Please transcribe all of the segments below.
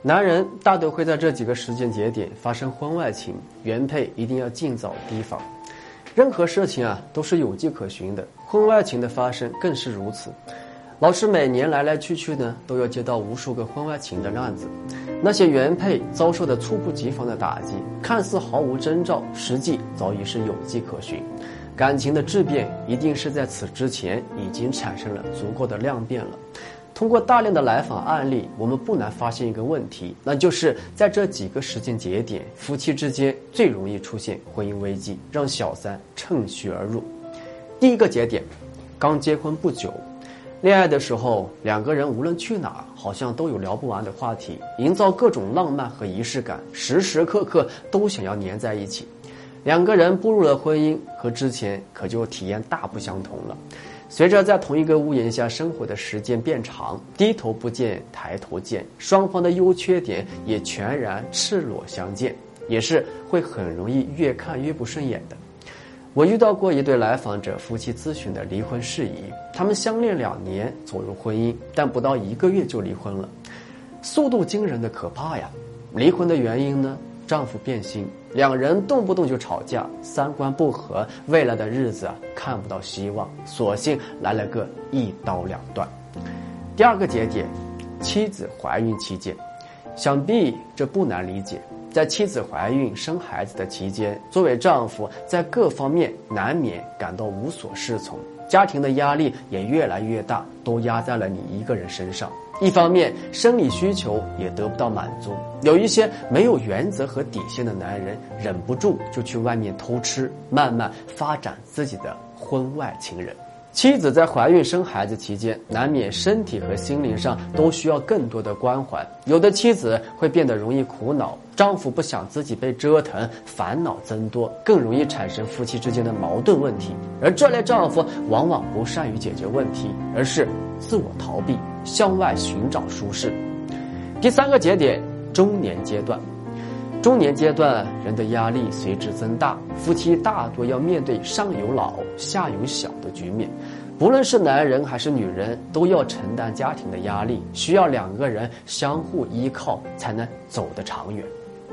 男人大多会在这几个时间节点发生婚外情，原配一定要尽早提防。任何事情啊都是有迹可循的，婚外情的发生更是如此。老师每年来来去去呢，都要接到无数个婚外情的案子。那些原配遭受的猝不及防的打击，看似毫无征兆，实际早已是有迹可循。感情的质变，一定是在此之前已经产生了足够的量变了。通过大量的来访案例，我们不难发现一个问题，那就是在这几个时间节点，夫妻之间最容易出现婚姻危机，让小三趁虚而入。第一个节点，刚结婚不久，恋爱的时候，两个人无论去哪，好像都有聊不完的话题，营造各种浪漫和仪式感，时时刻刻都想要黏在一起。两个人步入了婚姻，和之前可就体验大不相同了。随着在同一个屋檐下生活的时间变长，低头不见抬头见，双方的优缺点也全然赤裸相见，也是会很容易越看越不顺眼的。我遇到过一对来访者夫妻咨询的离婚事宜，他们相恋两年走入婚姻，但不到一个月就离婚了，速度惊人的可怕呀！离婚的原因呢？丈夫变心，两人动不动就吵架，三观不合，未来的日子啊看不到希望，索性来了个一刀两断。第二个节点，妻子怀孕期间，想必这不难理解，在妻子怀孕生孩子的期间，作为丈夫，在各方面难免感到无所适从，家庭的压力也越来越大，都压在了你一个人身上。一方面，生理需求也得不到满足，有一些没有原则和底线的男人，忍不住就去外面偷吃，慢慢发展自己的婚外情人。妻子在怀孕生孩子期间，难免身体和心灵上都需要更多的关怀。有的妻子会变得容易苦恼，丈夫不想自己被折腾，烦恼增多，更容易产生夫妻之间的矛盾问题。而这类丈夫往往不善于解决问题，而是自我逃避，向外寻找舒适。第三个节点，中年阶段。中年阶段，人的压力随之增大，夫妻大多要面对上有老下有小的局面，不论是男人还是女人，都要承担家庭的压力，需要两个人相互依靠才能走得长远。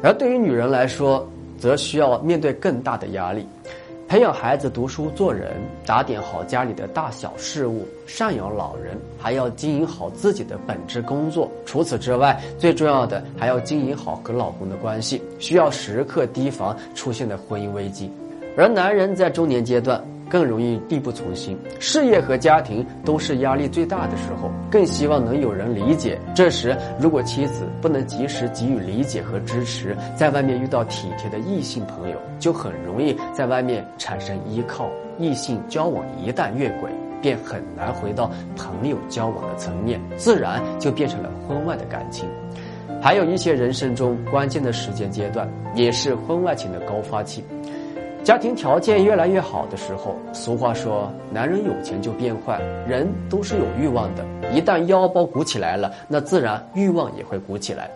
而对于女人来说，则需要面对更大的压力。培养孩子读书做人，打点好家里的大小事务，赡养老人，还要经营好自己的本职工作。除此之外，最重要的还要经营好和老公的关系，需要时刻提防出现的婚姻危机。而男人在中年阶段。更容易力不从心，事业和家庭都是压力最大的时候，更希望能有人理解。这时，如果妻子不能及时给予理解和支持，在外面遇到体贴的异性朋友，就很容易在外面产生依靠。异性交往一旦越轨，便很难回到朋友交往的层面，自然就变成了婚外的感情。还有一些人生中关键的时间阶段，也是婚外情的高发期。家庭条件越来越好的时候，俗话说“男人有钱就变坏”，人都是有欲望的。一旦腰包鼓起来了，那自然欲望也会鼓起来。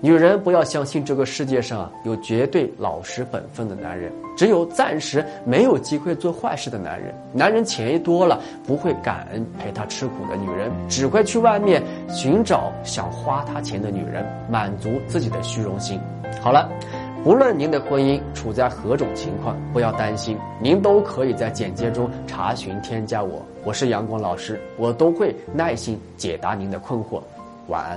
女人不要相信这个世界上有绝对老实本分的男人，只有暂时没有机会做坏事的男人。男人钱一多了，不会感恩陪他吃苦的女人，只会去外面寻找想花他钱的女人，满足自己的虚荣心。好了。无论您的婚姻处在何种情况，不要担心，您都可以在简介中查询添加我，我是阳光老师，我都会耐心解答您的困惑。晚安。